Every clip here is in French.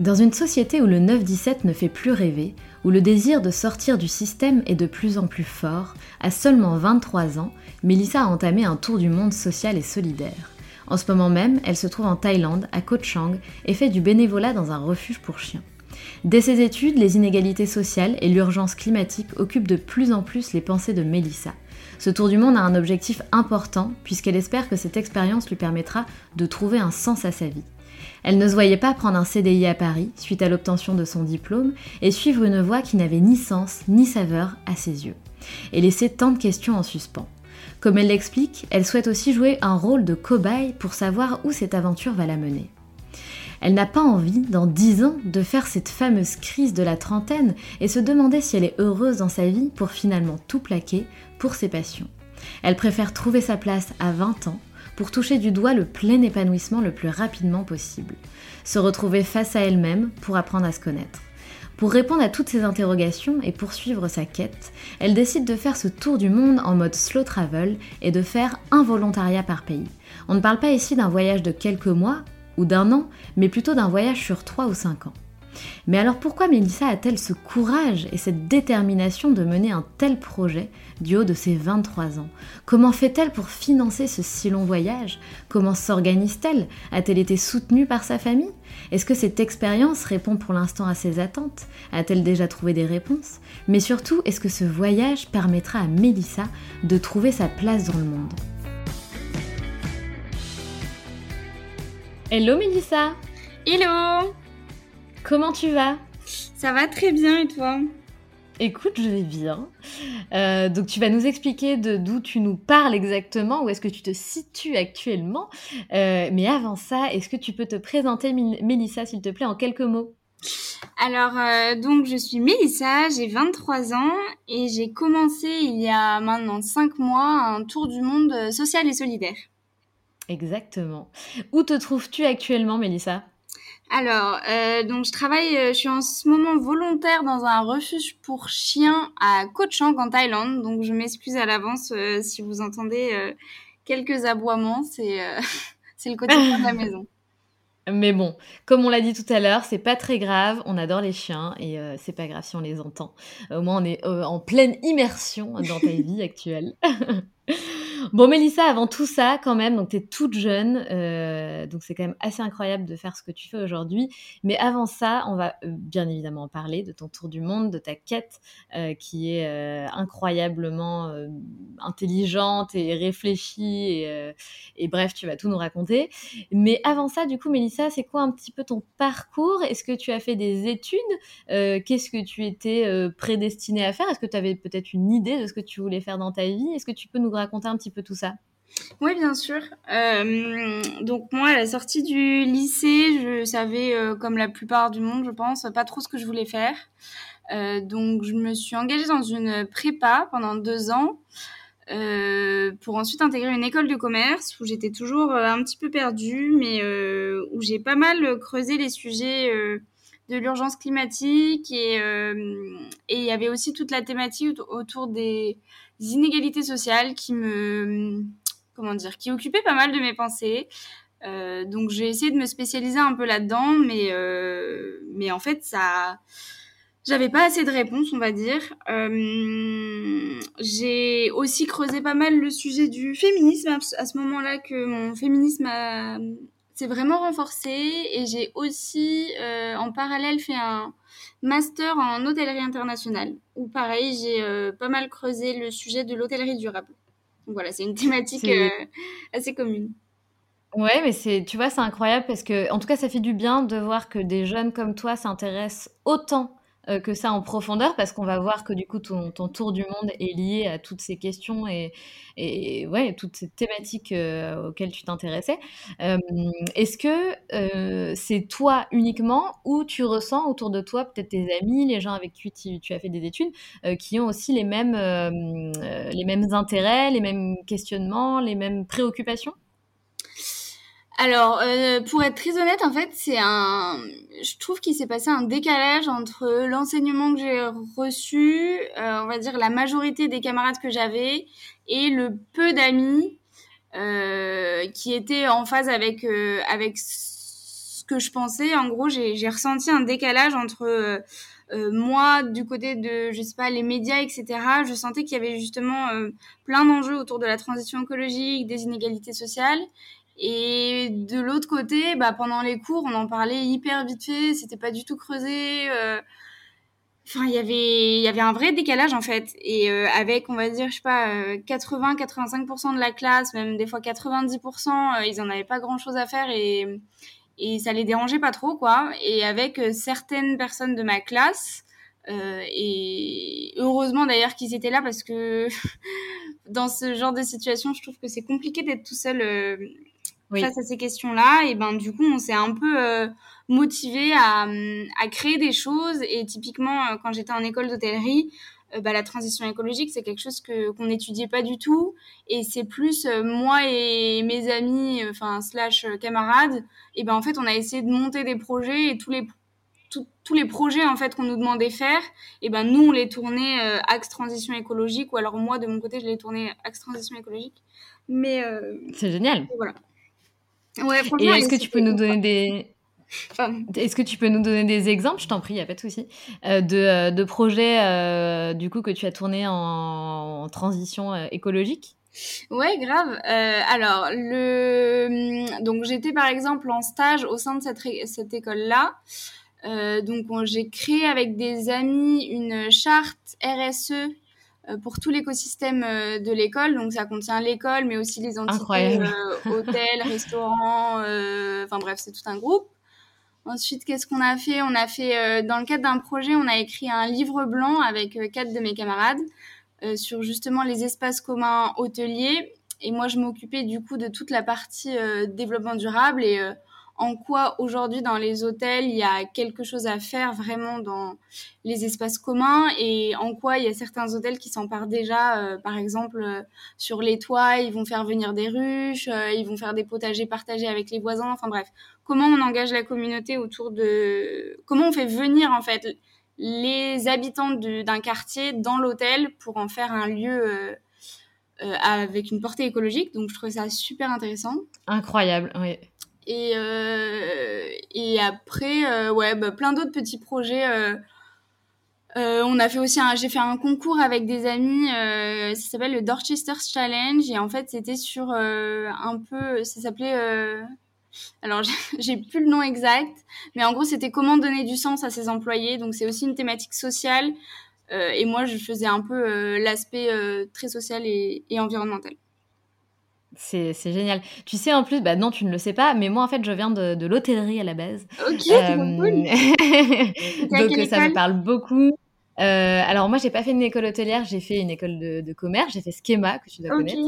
Dans une société où le 9-17 ne fait plus rêver, où le désir de sortir du système est de plus en plus fort, à seulement 23 ans, Melissa a entamé un tour du monde social et solidaire. En ce moment même, elle se trouve en Thaïlande, à Koh Chang, et fait du bénévolat dans un refuge pour chiens. Dès ses études, les inégalités sociales et l'urgence climatique occupent de plus en plus les pensées de Melissa. Ce tour du monde a un objectif important puisqu'elle espère que cette expérience lui permettra de trouver un sens à sa vie. Elle ne se voyait pas prendre un CDI à Paris suite à l'obtention de son diplôme et suivre une voie qui n'avait ni sens ni saveur à ses yeux, et laisser tant de questions en suspens. Comme elle l'explique, elle souhaite aussi jouer un rôle de cobaye pour savoir où cette aventure va la mener. Elle n'a pas envie, dans dix ans, de faire cette fameuse crise de la trentaine et se demander si elle est heureuse dans sa vie pour finalement tout plaquer pour ses passions. Elle préfère trouver sa place à 20 ans pour toucher du doigt le plein épanouissement le plus rapidement possible. Se retrouver face à elle-même pour apprendre à se connaître. Pour répondre à toutes ces interrogations et poursuivre sa quête, elle décide de faire ce tour du monde en mode slow travel et de faire un volontariat par pays. On ne parle pas ici d'un voyage de quelques mois ou d'un an, mais plutôt d'un voyage sur 3 ou 5 ans. Mais alors pourquoi Mélissa a-t-elle ce courage et cette détermination de mener un tel projet du haut de ses 23 ans? Comment fait-elle pour financer ce si long voyage? Comment s'organise-t-elle? A-t-elle été soutenue par sa famille? Est-ce que cette expérience répond pour l'instant à ses attentes? A-t-elle déjà trouvé des réponses? Mais surtout, est-ce que ce voyage permettra à Mélissa de trouver sa place dans le monde? Hello Mélissa! Hello Comment tu vas? Ça va très bien et toi? Écoute, je vais bien. Euh, donc tu vas nous expliquer de d'où tu nous parles exactement, où est-ce que tu te situes actuellement. Euh, mais avant ça, est-ce que tu peux te présenter, Mélissa, s'il te plaît, en quelques mots? Alors, euh, donc, je suis Mélissa, j'ai 23 ans et j'ai commencé il y a maintenant 5 mois un tour du monde social et solidaire. Exactement. Où te trouves-tu actuellement, Mélissa? Alors, euh, donc je travaille, euh, je suis en ce moment volontaire dans un refuge pour chiens à Koh Chang en Thaïlande. Donc je m'excuse à l'avance euh, si vous entendez quelques aboiements, c'est c'est le quotidien de la maison. Mais bon, comme on l'a dit tout à l'heure, c'est pas très grave. On adore les chiens et c'est pas grave si on les entend. Au moins, on est en pleine immersion dans ta vie actuelle. Bon, Mélissa, avant tout ça, quand même, donc tu es toute jeune, euh, donc c'est quand même assez incroyable de faire ce que tu fais aujourd'hui. Mais avant ça, on va euh, bien évidemment parler de ton tour du monde, de ta quête euh, qui est incroyablement intelligente et réfléchie. Et, et, bref, tu vas tout nous raconter. Mais avant ça, du coup, Mélissa, c'est quoi un petit peu ton parcours? Est-ce que tu as fait des études? Qu'est-ce que tu étais prédestinée à faire? Est-ce que tu avais peut-être une idée de ce que tu voulais faire dans ta vie? Est-ce que tu peux nous raconter un petit peu tout ça? Oui, bien sûr. Euh, donc moi, à la sortie du lycée, je savais, euh, comme la plupart du monde, je pense, pas trop ce que je voulais faire. donc, je me suis engagée dans une prépa pendant deux ans. Pour ensuite intégrer une école de commerce où j'étais toujours un petit peu perdue, mais où j'ai pas mal creusé les sujets de l'urgence climatique et et il y avait aussi toute la thématique autour des inégalités sociales qui me comment dire qui occupait pas mal de mes pensées. Euh, donc j'ai essayé de me spécialiser un peu là-dedans, mais euh, mais en fait ça, j'avais pas assez de réponses, on va dire. Euh, j'ai aussi creusé pas mal le sujet du féminisme à ce moment-là que mon féminisme s'est vraiment renforcé et j'ai aussi en parallèle fait un master en hôtellerie internationale où pareil j'ai pas mal creusé le sujet de l'hôtellerie durable. Donc voilà, c'est une thématique assez commune. Ouais, mais c'est, tu vois, c'est incroyable parce que, en tout cas, ça fait du bien de voir que des jeunes comme toi s'intéressent autant euh, que ça en profondeur parce qu'on va voir que du coup ton, tour du monde est lié à toutes ces questions et, et ouais, toutes ces thématiques euh, auxquelles tu t'intéressais. Euh, est-ce que c'est toi uniquement ou tu ressens autour de toi peut-être tes amis, les gens avec qui tu, tu as fait des études, qui ont aussi les mêmes, les mêmes intérêts, les mêmes questionnements, les mêmes préoccupations? Alors, euh, pour être très honnête, en fait, c'est un. Je trouve qu'il s'est passé un décalage entre l'enseignement que j'ai reçu, euh, on va dire la majorité des camarades que j'avais, et le peu d'amis euh, qui étaient en phase avec avec ce que je pensais. En gros, j'ai ressenti un décalage entre moi, du côté de, je sais pas, les médias, etc., je sentais qu'il y avait justement plein d'enjeux autour de la transition écologique, des inégalités sociales, et de l'autre côté, bah, pendant les cours, on en parlait hyper vite fait, c'était pas du tout creusé. Euh... Enfin, y il y avait un vrai décalage en fait. Et euh, avec, on va dire, je sais pas, 80-85% euh, de la classe, même des fois 90%, euh, ils en avaient pas grand chose à faire et, et ça les dérangeait pas trop, quoi. Et avec certaines personnes de ma classe, et heureusement d'ailleurs qu'ils étaient là parce que dans ce genre de situation, je trouve que c'est compliqué d'être tout seul face à ces questions-là, et ben du coup, on s'est un peu euh, motivé à, à, créer des choses. Et typiquement, euh, quand j'étais en école d'hôtellerie, euh, bah, la transition écologique, c'est quelque chose que qu'on n'étudiait pas du tout. Et c'est plus moi et mes amis, enfin slash camarades, et ben en fait, on a essayé de monter des projets et tous les tous les projets en fait qu'on nous demandait faire, et ben nous on les tournait axe transition écologique ou alors moi de mon côté je les tournais axe transition écologique. Mais c'est génial. Voilà. Ouais, Et est-ce que tu peux nous donner des... Est-ce que tu peux nous donner des exemples, je t'en prie, il n'y a pas de souci, euh, de, euh, de, projets euh, du coup que tu as tourné en, transition écologique? Ouais, grave. alors, le... donc j'étais par exemple en stage au sein de cette, cette école-là. donc j'ai créé avec des amis une charte RSE pour tout l'écosystème euh, de l'école. Donc ça contient l'école, mais aussi les entités euh, hôtels, restaurants, enfin bref, c'est tout un groupe. Ensuite, qu'est-ce qu'on a fait? On a fait, dans le cadre d'un projet, on a écrit un livre blanc avec quatre de mes camarades sur justement les espaces communs hôteliers. Et moi, je m'occupais du coup de toute la partie développement durable et en quoi aujourd'hui dans les hôtels il y a quelque chose à faire vraiment dans les espaces communs et en quoi il y a certains hôtels qui s'emparent déjà, euh, par exemple euh, sur les toits, ils vont faire venir des ruches, euh, ils vont faire des potagers partagés avec les voisins, enfin bref, comment on engage la communauté autour de, comment on fait venir en fait les habitants d'un quartier dans l'hôtel pour en faire un lieu avec une portée écologique. Donc je trouvais ça super intéressant. Incroyable, oui. Et, euh, et après, euh, ouais, bah, plein d'autres petits projets. Euh, on a fait aussi j'ai fait un concours avec des amis, ça s'appelle le Dorchester Challenge et en fait c'était sur un peu, ça s'appelait, alors j'ai plus le nom exact, mais en gros c'était comment donner du sens à ses employés, donc c'est aussi une thématique sociale et moi je faisais un peu l'aspect très social et environnemental. C'est génial. Tu sais, en plus, bah non, tu ne le sais pas, mais moi, en fait, je viens de, de l'hôtellerie à la base. Ok, euh... Donc, ça me parle beaucoup. Euh, alors, moi, j'ai pas fait une école hôtelière, j'ai fait une école de, de commerce, j'ai fait Schema, que tu dois connaître.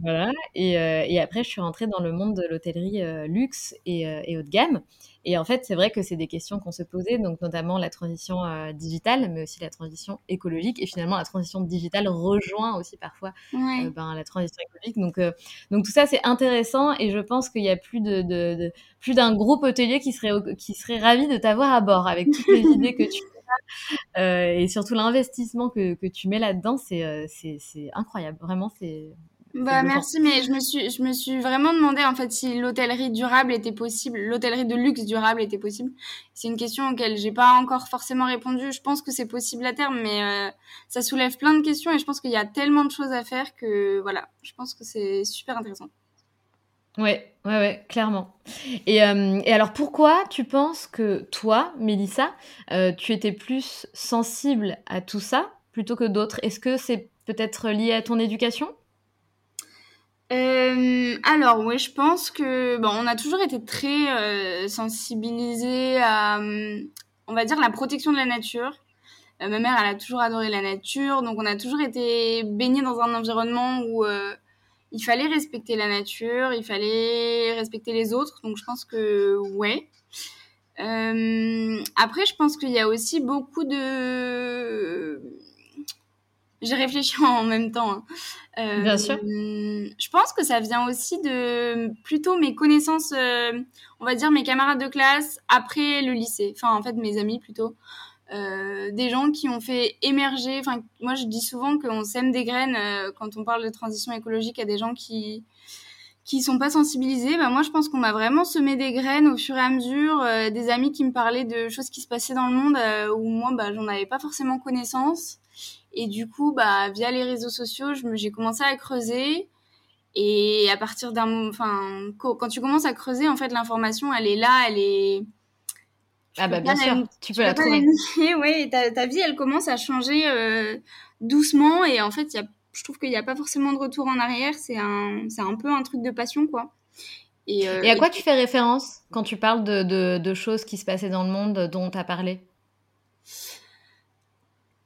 Voilà. Et, et, après, je suis rentrée dans le monde de l'hôtellerie luxe et, et, haut de gamme. Et en fait, c'est vrai que c'est des questions qu'on se posait, donc notamment la transition euh, digitale, mais aussi la transition écologique. Et finalement, la transition digitale rejoint aussi parfois euh, ben, la transition écologique. Donc, euh, donc tout ça, c'est intéressant. Et je pense qu'il y a plus de, de, plus d'un groupe hôtelier qui serait qui serait ravi de t'avoir à bord avec toutes les idées que tu as et surtout l'investissement que, que tu mets là-dedans. C'est c'est incroyable. Vraiment, c'est bah merci, mais je me suis, je me suis vraiment demandé en fait si l'hôtellerie durable était possible, l'hôtellerie de luxe durable était possible. C'est une question auquel j'ai pas encore forcément répondu. Je pense que c'est possible à terme, mais euh, ça soulève plein de questions et je pense qu'il y a tellement de choses à faire que voilà, je pense que c'est super intéressant. Ouais, ouais, ouais, clairement. Et, euh, et, alors pourquoi tu penses que toi, Mélissa, euh, tu étais plus sensible à tout ça plutôt que d'autres? Est-ce que c'est peut-être lié à ton éducation? Euh, alors oui, je pense que bon, on a toujours été très euh, sensibilisés à, on va dire, la protection de la nature. Euh, ma mère, elle a toujours adoré la nature, donc on a toujours été baignés dans un environnement où euh, il fallait respecter la nature, il fallait respecter les autres. Donc je pense que ouais. Euh, après, je pense qu'il y a aussi beaucoup de j'ai réfléchi en même temps. Hein. Euh, Bien sûr. Je pense que ça vient aussi de plutôt mes connaissances, euh, on va dire mes camarades de classe après le lycée. Enfin, en fait, mes amis plutôt. Euh, des gens qui ont fait émerger. Enfin, moi, je dis souvent qu'on sème des graines quand on parle de transition écologique à des gens qui qui sont pas sensibilisés. Bah, moi, je pense qu'on m'a vraiment semé des graines au fur et à mesure. Des amis qui me parlaient de choses qui se passaient dans le monde où moi, bah, j'en avais pas forcément connaissance. Et du coup, bah, via les réseaux sociaux, j'ai commencé à creuser. Et à partir d'un, enfin, quand tu commences à creuser, en fait, l'information, elle est là, elle est. ah bah bien sûr, tu, peux, la trouver. Oui, ta, ta, vie, elle commence à changer euh, doucement. Et en fait, y a, je trouve qu'il n'y a pas forcément de retour en arrière. C'est un, c'est un peu un truc de passion, quoi. Et, euh, et à quoi tu fais référence quand tu parles de, de, de choses qui se passaient dans le monde dont tu as parlé?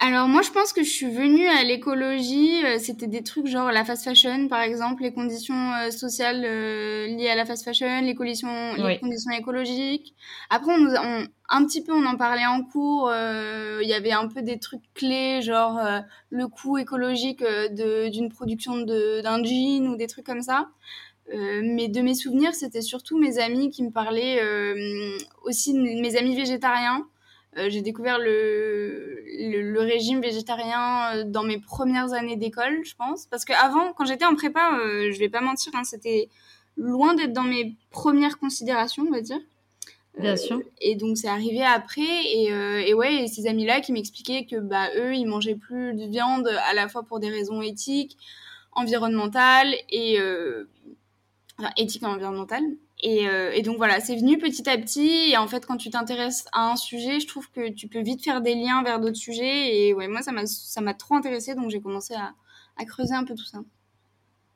Alors moi je pense que je suis venue à l'écologie, euh, c'était des trucs genre la fast fashion par exemple, les conditions euh, sociales euh, liées à la fast fashion, les conditions, les conditions écologiques. Après on, on, un petit peu on en parlait en cours, il y avait un peu des trucs clés genre le coût écologique d'une production d'un jean ou des trucs comme ça. mais de mes souvenirs, c'était surtout mes amis qui me parlaient, aussi mes amis végétariens. Euh, j'ai découvert le, le, régime végétarien euh, dans mes premières années d'école, je pense. Parce qu'avant, quand j'étais en prépa, euh, je vais pas mentir, hein, c'était loin d'être dans mes premières considérations, on va dire. Bien sûr. Et donc c'est arrivé après et, et ouais, et ces amis-là qui m'expliquaient que bah eux, ils mangeaient plus de viande à la fois pour des raisons éthiques, environnementales et enfin, éthiques et environnementales euh, et, donc voilà, c'est venu petit à petit. Et en fait, quand tu t'intéresses à un sujet, je trouve que tu peux vite faire des liens vers d'autres sujets. Et ouais, moi, ça m'a, trop intéressé, donc j'ai commencé à, creuser un peu tout ça.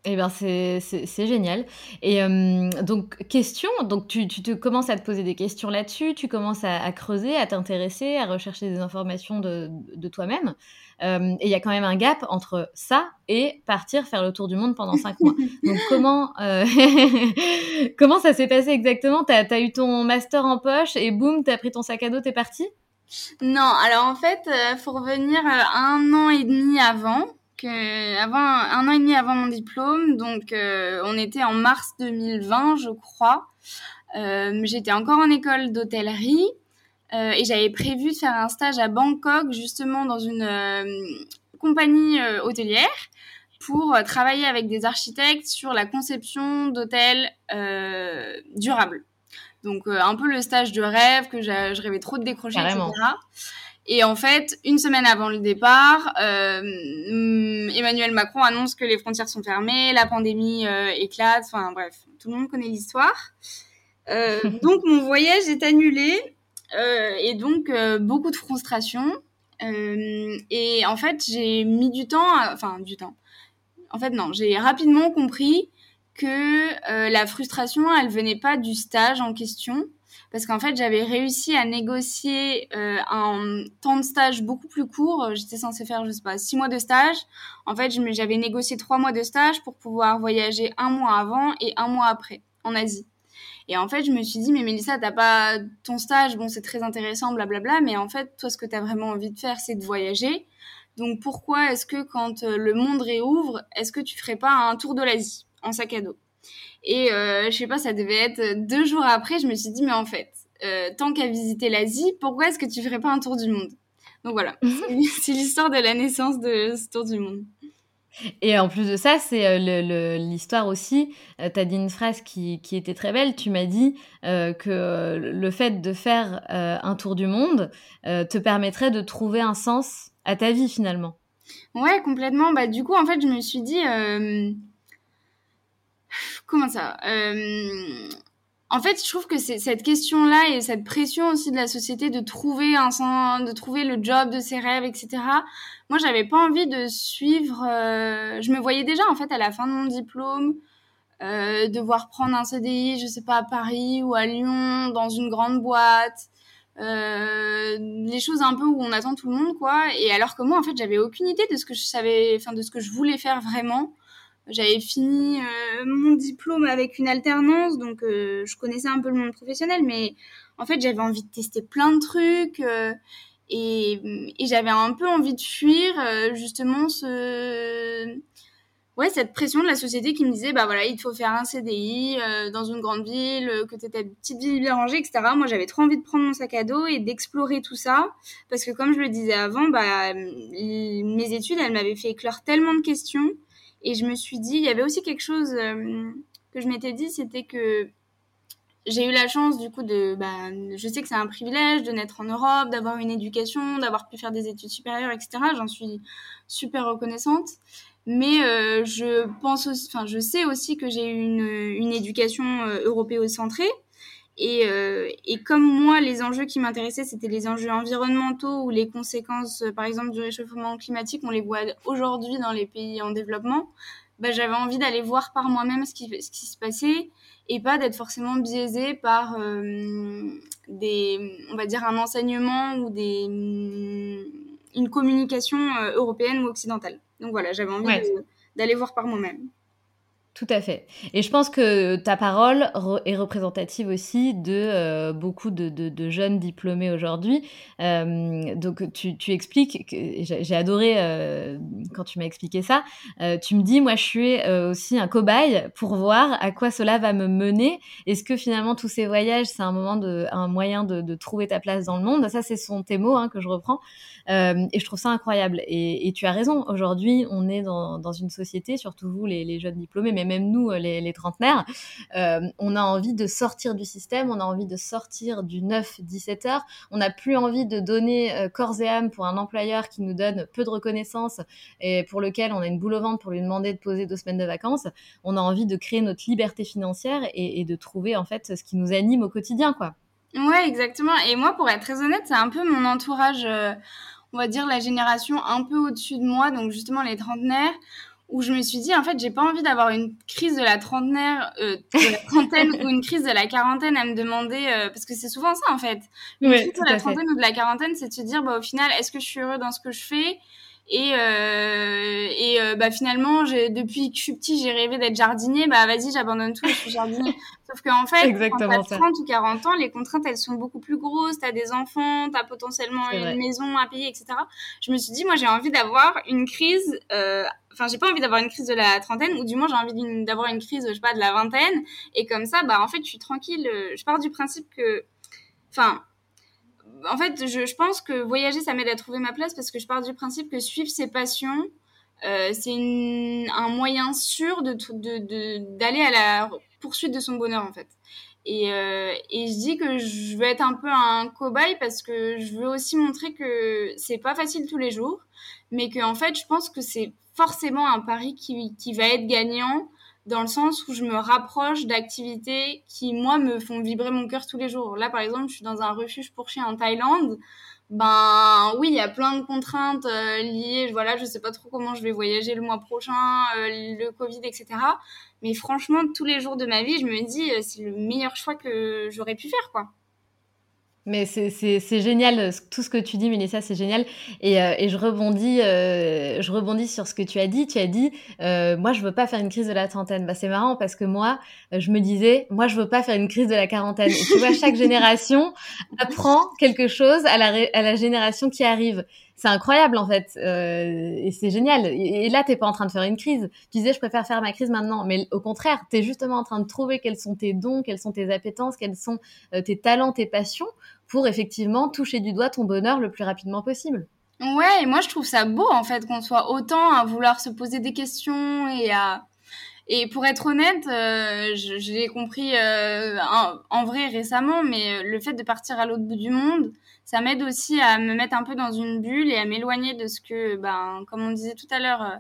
Eh bien, c'est, génial. Et euh, donc, question, donc tu, tu, te commences à te poser des questions là-dessus, tu commences à, à creuser, à t'intéresser, à rechercher des informations de, de toi-même. Euh, et il y a quand même un gap entre ça et partir faire le tour du monde pendant cinq mois. Donc comment euh, comment ça s'est passé exactement? T'as as eu ton master en poche et boum, t'as pris ton sac à dos, t'es parti? Non, alors en fait, euh, faut revenir un an et demi avant. Que, avant un an et demi avant mon diplôme, donc on était en mars 2020, je crois. J'étais encore en école d'hôtellerie euh, et j'avais prévu de faire un stage à Bangkok, justement dans une euh, compagnie euh, hôtelière, pour travailler avec des architectes sur la conception d'hôtels durables. Donc un peu le stage de rêve que je rêvais trop de décrocher, etc. Et en fait, une semaine avant le départ, Emmanuel Macron annonce que les frontières sont fermées, la pandémie éclate, enfin bref, tout le monde connaît l'histoire. donc mon voyage est annulé euh, et donc, euh, beaucoup de frustration. Euh, et en fait, j'ai mis du temps, enfin, du temps. En fait, non, j'ai rapidement compris que la frustration, elle venait pas du stage en question, parce qu'en fait, j'avais réussi à négocier euh, un temps de stage beaucoup plus court. J'étais censée faire, je sais pas, six mois de stage. En fait, j'avais négocié trois mois de stage pour pouvoir voyager un mois avant et un mois après en Asie. Et en fait, je me suis dit, mais Mélissa, t'as pas ton stage, bon, c'est très intéressant, blablabla, mais en fait, toi, ce que tu as vraiment envie de faire, c'est de voyager. Donc, pourquoi est-ce que quand euh, le monde réouvre, est-ce que tu ferais pas un tour de l'Asie en sac à dos? Et euh, je sais pas, ça devait être deux jours après, je me suis dit, mais en fait, euh, tant qu'à visiter l'Asie, pourquoi est-ce que tu ferais pas un tour du monde? Donc voilà, c'est l'histoire de la naissance de ce tour du monde. Et en plus de ça, c'est euh, l'histoire aussi. Euh, tu as dit une phrase qui, qui, était très belle. Tu m'as dit euh, que le fait de faire un tour du monde te permettrait de trouver un sens à ta vie finalement. Ouais, complètement. Bah, du coup, en fait, je me suis dit. Comment ça en fait, je trouve que cette question-là et cette pression aussi de la société de trouver un le job de ses rêves, etc. Moi, j'avais pas envie de suivre. Euh, je me voyais déjà en fait à la fin de mon diplôme euh, devoir prendre un CDI, je sais pas à Paris ou à Lyon, dans une grande boîte. Euh, les choses un peu où on attend tout le monde, quoi. Et alors que moi, en fait, j'avais aucune idée de ce que je savais, enfin de ce que je voulais faire vraiment. J'avais fini euh, mon diplôme avec une alternance, donc euh, je connaissais un peu le monde professionnel, mais en fait j'avais envie de tester plein de trucs euh, et, et j'avais un peu envie de fuir justement ce ouais cette pression de la société qui me disait bah voilà il faut faire un CDI dans une grande ville que tu ta petite ville bien rangée etc moi j'avais trop envie de prendre mon sac à dos et d'explorer tout ça parce que comme je le disais avant bah mes études elles m'avaient fait éclore tellement de questions et je me suis dit, il y avait aussi quelque chose euh, que je m'étais dit, c'était que j'ai eu la chance du coup de, bah, je sais que c'est un privilège de naître en Europe, d'avoir une éducation, d'avoir pu faire des études supérieures, etc. J'en suis super reconnaissante. Mais euh, je pense aussi, enfin, je sais aussi que j'ai eu une, une éducation euh, européocentrée et, euh, et, comme moi, les enjeux qui m'intéressaient, c'était les enjeux environnementaux ou les conséquences, euh, par exemple, du réchauffement climatique, on les voit aujourd'hui dans les pays en développement, bah, j'avais envie d'aller voir par moi-même ce qui, ce qui se passait et pas d'être forcément biaisée par euh, des, on va dire, un enseignement ou des, une communication européenne ou occidentale. Donc voilà, j'avais envie d'aller voir par moi-même. Tout à fait. Et je pense que ta parole est représentative aussi de euh, beaucoup de, jeunes diplômés aujourd'hui. Euh, donc tu, expliques, j'ai adoré euh, quand tu m'as expliqué ça, tu me dis, moi je suis aussi un cobaye pour voir à quoi cela va me mener. Est-ce que finalement tous ces voyages, c'est un, moment un moyen de, trouver ta place dans le monde? Ça, c'est son tes mots hein, que je reprends. Et je trouve ça incroyable. Et, tu as raison, aujourd'hui on est dans, une société, surtout vous les, les jeunes diplômés, mais même nous, euh, les, trentenaires, euh, on a envie de sortir du système, on a envie de sortir du 9-17 heures, on n'a plus envie de donner euh, corps et âme pour un employeur qui nous donne peu de reconnaissance et pour lequel on a une boule au ventre pour lui demander de poser deux semaines de vacances. On a envie de créer notre liberté financière et, de trouver en fait ce qui nous anime au quotidien, quoi. Ouais, exactement. Et moi, pour être très honnête, c'est un peu mon entourage, on va dire la génération un peu au-dessus de moi, donc justement les trentenaires, où je me suis dit en fait j'ai pas envie d'avoir une crise de la trentenaire euh, de la trentaine ou une crise de la quarantaine à me demander euh, parce que c'est souvent ça en fait. Une crise de la trentaine ou de la quarantaine c'est de se dire bah au final est-ce que je suis heureux dans ce que je fais? Et euh, et euh, bah finalement j'ai depuis que je suis petit j'ai rêvé d'être jardinier. Bah vas-y j'abandonne tout et je suis jardinier. Sauf qu'en fait Exactement quand t'as 30 ou 40 ans les contraintes elles sont beaucoup plus grosses. T'as des enfants t'as potentiellement une maison à payer etc je me suis dit moi j'ai envie d'avoir une crise euh, enfin j'ai pas envie d'avoir une crise de la trentaine ou du moins j'ai envie d'avoir une crise je sais pas de la vingtaine. Et comme ça bah en fait je suis tranquille. Je pars du principe que enfin en fait, je, pense que voyager, ça m'aide à trouver ma place parce que je pars du principe que suivre ses passions, euh, c'est un moyen sûr de, d'aller à la poursuite de son bonheur, en fait. Et, euh, et, je dis que je veux être un peu un cobaye parce que je veux aussi montrer que c'est pas facile tous les jours, mais que en fait, je pense que c'est forcément un pari qui va être gagnant dans le sens où je me rapproche d'activités qui, moi, me font vibrer mon cœur tous les jours. Là, par exemple, je suis dans un refuge pour chiens en Thaïlande. Ben oui, il y a plein de contraintes euh, liées. Voilà, je sais pas trop comment je vais voyager le mois prochain, euh, le Covid, etc. Mais franchement, tous les jours de ma vie, je me dis, euh, c'est le meilleur choix que j'aurais pu faire, quoi. Mais c'est génial, tout ce que tu dis, Mélissa, c'est génial. Et, euh, et je, rebondis, euh, je rebondis sur ce que tu as dit. Tu as dit, euh, moi, je veux pas faire une crise de la trentaine. Bah, c'est marrant parce que moi, je me disais, moi, je veux pas faire une crise de la quarantaine. Et tu vois, chaque génération apprend quelque chose à la, à la génération qui arrive c'est incroyable en fait euh, et c'est génial. Et, là, t'es pas en train de faire une crise. Tu disais, je préfère faire ma crise maintenant, mais au contraire, tu es justement en train de trouver quels sont tes dons, quelles sont tes appétences, quels sont euh, tes talents, tes passions, pour effectivement toucher du doigt ton bonheur le plus rapidement possible. Ouais, et moi je trouve ça beau en fait qu'on soit autant à vouloir se poser des questions et à et pour être honnête, euh, je, l'ai compris en, en, vrai récemment, mais le fait de partir à l'autre bout du monde, ça m'aide aussi à me mettre un peu dans une bulle et à m'éloigner de ce que, ben, comme on disait tout à l'heure, euh,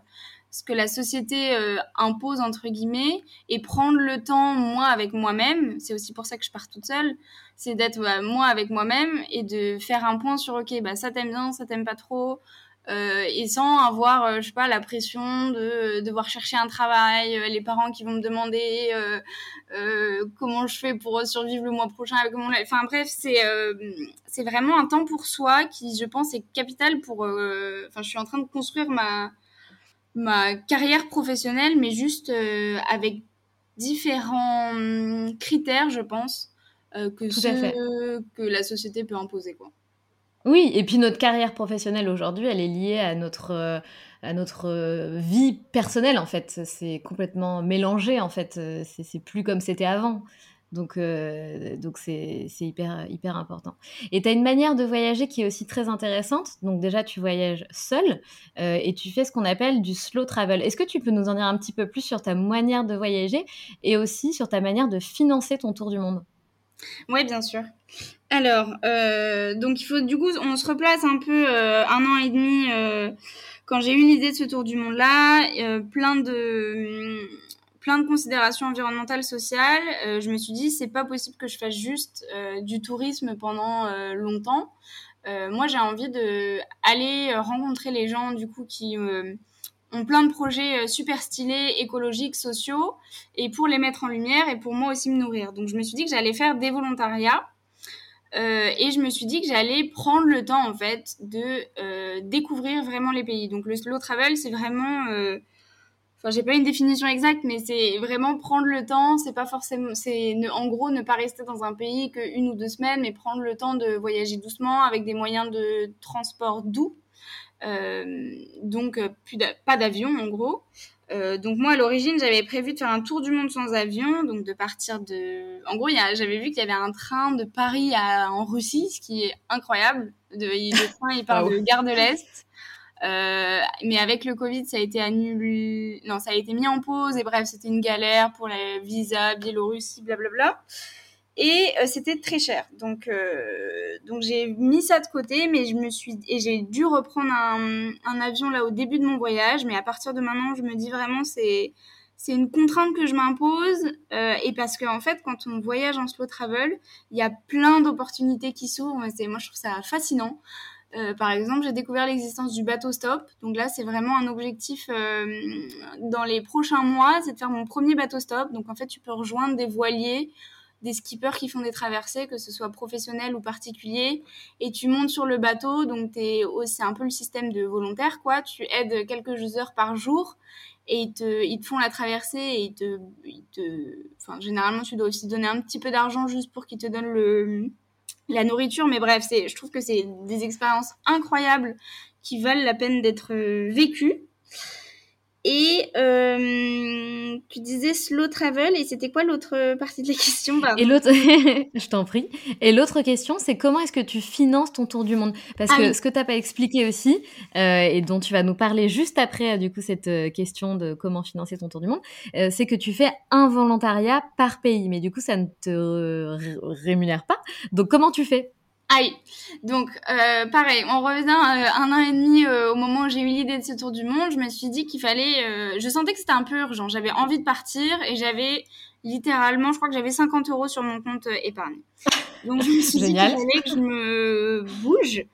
ce que la société euh, impose entre guillemets et prendre le temps moi avec moi-même c'est aussi pour ça que je pars toute seule c'est d'être moi avec moi-même et de faire un point sur ok bah ça t'aime bien ça t'aime pas trop euh, et sans avoir, euh, je sais pas, la pression de devoir chercher un travail, euh, les parents qui vont me demander comment je fais pour survivre le mois prochain avec mon... Enfin bref, c'est c'est vraiment un temps pour soi qui, je pense, est capital pour... Enfin, je suis en train de construire ma, ma carrière professionnelle, mais juste avec différents hum, critères, je pense, que ceux que la société peut imposer, quoi. Oui, et puis notre carrière professionnelle aujourd'hui, elle est liée à notre, euh, à notre euh, vie personnelle, en fait. C'est complètement mélangé, en fait. Euh, c'est plus comme c'était avant. Donc, donc c'est hyper, hyper important. Et tu as une manière de voyager qui est aussi très intéressante. Donc, déjà, tu voyages seul et tu fais ce qu'on appelle du slow travel. Est-ce que tu peux nous en dire un petit peu plus sur ta manière de voyager et aussi sur ta manière de financer ton tour du monde? Oui, bien sûr. Alors, euh, donc il faut du coup, on se replace un peu euh, un an et demi euh, quand j'ai eu l'idée de ce tour du monde là, plein de plein de considérations environnementales, sociales. je me suis dit c'est pas possible que je fasse juste du tourisme pendant longtemps. moi, j'ai envie de aller rencontrer les gens du coup qui ont plein de projets super stylés, écologiques, sociaux, et pour les mettre en lumière et pour moi aussi me nourrir. Donc je me suis dit que j'allais faire des volontariats euh, et je me suis dit que j'allais prendre le temps en fait de euh, découvrir vraiment les pays. Donc le slow travel, c'est vraiment, euh, enfin j'ai pas une définition exacte, mais c'est vraiment prendre le temps. C'est pas forcément, c'est en gros ne pas rester dans un pays qu'une ou deux semaines, mais prendre le temps de voyager doucement avec des moyens de transport doux. donc plus pas d'avion en gros. Euh, donc moi à l'origine j'avais prévu de faire un tour du monde sans avion, donc de partir de. En gros j'avais vu qu'il y avait un train de Paris à, en Russie, ce qui est incroyable. De, le train il part de Gare de l'Est, euh, mais avec le Covid ça a été annulé, non ça a été mis en pause et bref c'était une galère pour les visas Biélorussie blablabla et euh, c'était très cher. Donc, euh, donc j'ai mis ça de côté, mais je me suis et j'ai dû reprendre un, un, avion là au début de mon voyage. Mais à partir de maintenant, je me dis vraiment c'est c'est une contrainte que je m'impose euh, et parce qu'en en fait, quand on voyage en slow travel, il y a plein d'opportunités qui s'ouvrent. Moi, je trouve ça fascinant. Euh, par exemple, j'ai découvert l'existence du bateau stop. Donc là, c'est vraiment un objectif euh, dans les prochains mois, c'est de faire mon premier bateau stop. Donc en fait, tu peux rejoindre des voiliers des skippers qui font des traversées, que ce soit professionnel ou particulier, et tu montes sur le bateau, donc c'est un peu le système de volontaire, quoi. Tu aides quelques heures par jour, et ils te, ils te font la traversée, et ils te, te, enfin, généralement, tu dois aussi donner un petit peu d'argent juste pour qu'ils te donnent le, la nourriture, mais bref, c'est, je trouve que c'est des expériences incroyables qui valent la peine d'être vécues. Et euh, tu disais slow travel, et c'était quoi l'autre partie de la question? Et l'autre, je t'en prie. Et l'autre question, c'est comment est-ce que tu finances ton tour du monde? Parce ah que ce que tu n'as pas expliqué aussi, euh, et dont tu vas nous parler juste après, du coup, cette euh, question de comment financer ton tour du monde, c'est que tu fais un volontariat par pays. Mais du coup, ça ne te rémunère pas. Donc, comment tu fais? Aïe. Donc, euh, pareil, on revient euh, un an et demi euh, au moment où j'ai eu l'idée de ce tour du monde. Je me suis dit qu'il fallait. je sentais que c'était un peu urgent. J'avais envie de partir et j'avais littéralement, je crois que j'avais 50 euros sur mon compte épargne. Donc, je me suis dit qu'il fallait que je me bouge.